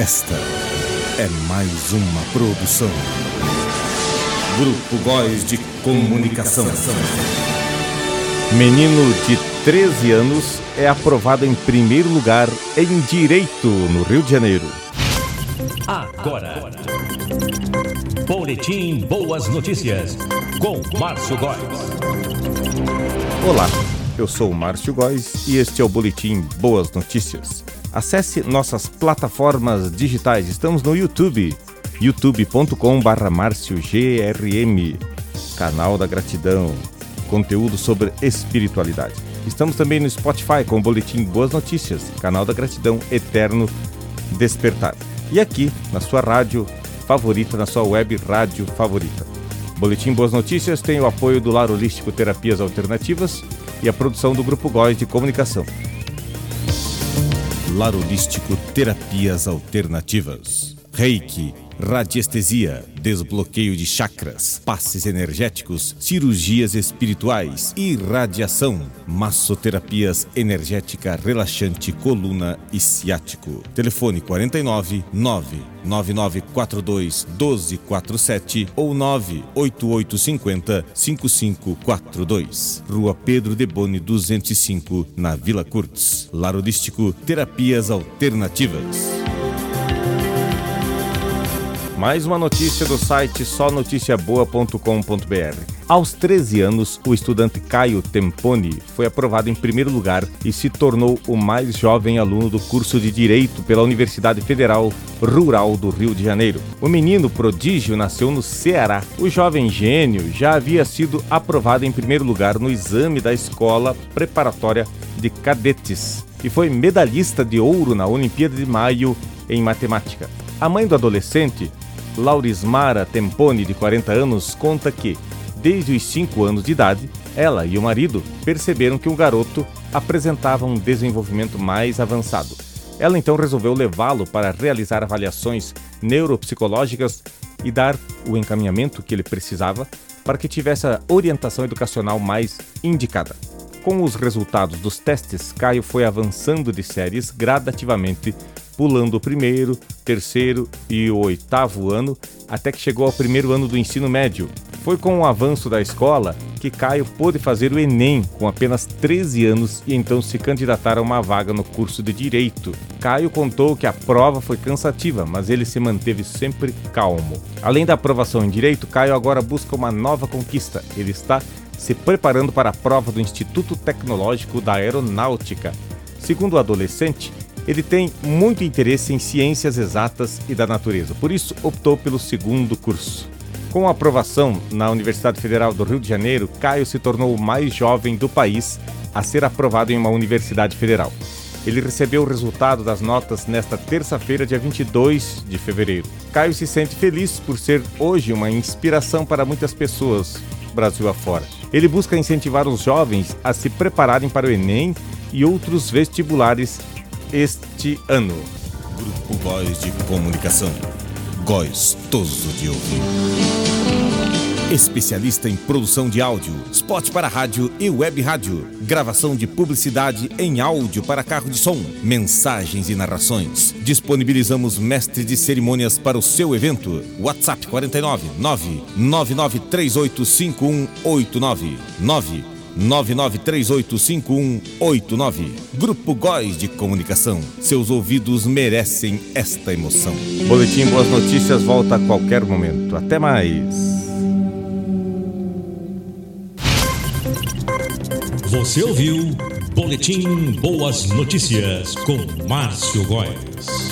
Esta é mais uma produção. Grupo Góis de Comunicação. Menino de 13 anos é aprovado em primeiro lugar em Direito no Rio de Janeiro. Agora. Boletim Boas Notícias com Márcio Góes. Olá, eu sou o Márcio Góes e este é o Boletim Boas Notícias. Acesse nossas plataformas digitais. Estamos no YouTube, youtube.com.br MárcioGRM, canal da gratidão, conteúdo sobre espiritualidade. Estamos também no Spotify com o Boletim Boas Notícias, canal da gratidão eterno despertar. E aqui na sua rádio favorita, na sua web rádio favorita. Boletim Boas Notícias tem o apoio do Lar Holístico Terapias Alternativas e a produção do Grupo Góis de Comunicação. Lar Holístico Terapias Alternativas. Reiki, radiestesia, desbloqueio de chakras, passes energéticos, cirurgias espirituais, irradiação, massoterapias energética relaxante coluna e ciático. Telefone 49 99942 1247 ou 98850 5542. Rua Pedro de Boni 205, na Vila Curtis. Larodístico Terapias Alternativas. Mais uma notícia do site sonoticiaboa.com.br. Aos 13 anos, o estudante Caio Temponi foi aprovado em primeiro lugar e se tornou o mais jovem aluno do curso de Direito pela Universidade Federal Rural do Rio de Janeiro. O menino prodígio nasceu no Ceará. O jovem gênio já havia sido aprovado em primeiro lugar no exame da escola preparatória de cadetes e foi medalhista de ouro na Olimpíada de Maio em matemática. A mãe do adolescente Laurismara Temponi, de 40 anos, conta que, desde os 5 anos de idade, ela e o marido perceberam que o garoto apresentava um desenvolvimento mais avançado. Ela então resolveu levá-lo para realizar avaliações neuropsicológicas e dar o encaminhamento que ele precisava para que tivesse a orientação educacional mais indicada. Com os resultados dos testes, Caio foi avançando de séries gradativamente pulando o primeiro, terceiro e o oitavo ano, até que chegou ao primeiro ano do ensino médio. Foi com o avanço da escola que Caio pôde fazer o Enem com apenas 13 anos e então se candidatar a uma vaga no curso de Direito. Caio contou que a prova foi cansativa, mas ele se manteve sempre calmo. Além da aprovação em Direito, Caio agora busca uma nova conquista. Ele está se preparando para a prova do Instituto Tecnológico da Aeronáutica. Segundo o adolescente, ele tem muito interesse em ciências exatas e da natureza, por isso optou pelo segundo curso. Com a aprovação na Universidade Federal do Rio de Janeiro, Caio se tornou o mais jovem do país a ser aprovado em uma universidade federal. Ele recebeu o resultado das notas nesta terça-feira, dia 22 de fevereiro. Caio se sente feliz por ser hoje uma inspiração para muitas pessoas, Brasil afora. Ele busca incentivar os jovens a se prepararem para o Enem e outros vestibulares este ano. Grupo Góis de Comunicação. Gostoso de ouvir. Especialista em produção de áudio, spot para rádio e web rádio, gravação de publicidade em áudio para carro de som, mensagens e narrações. Disponibilizamos mestres de cerimônias para o seu evento. WhatsApp 49 999385189 9 99385189. Grupo Góis de Comunicação. Seus ouvidos merecem esta emoção. Boletim Boas Notícias volta a qualquer momento. Até mais. Você ouviu Boletim Boas Notícias com Márcio Góes.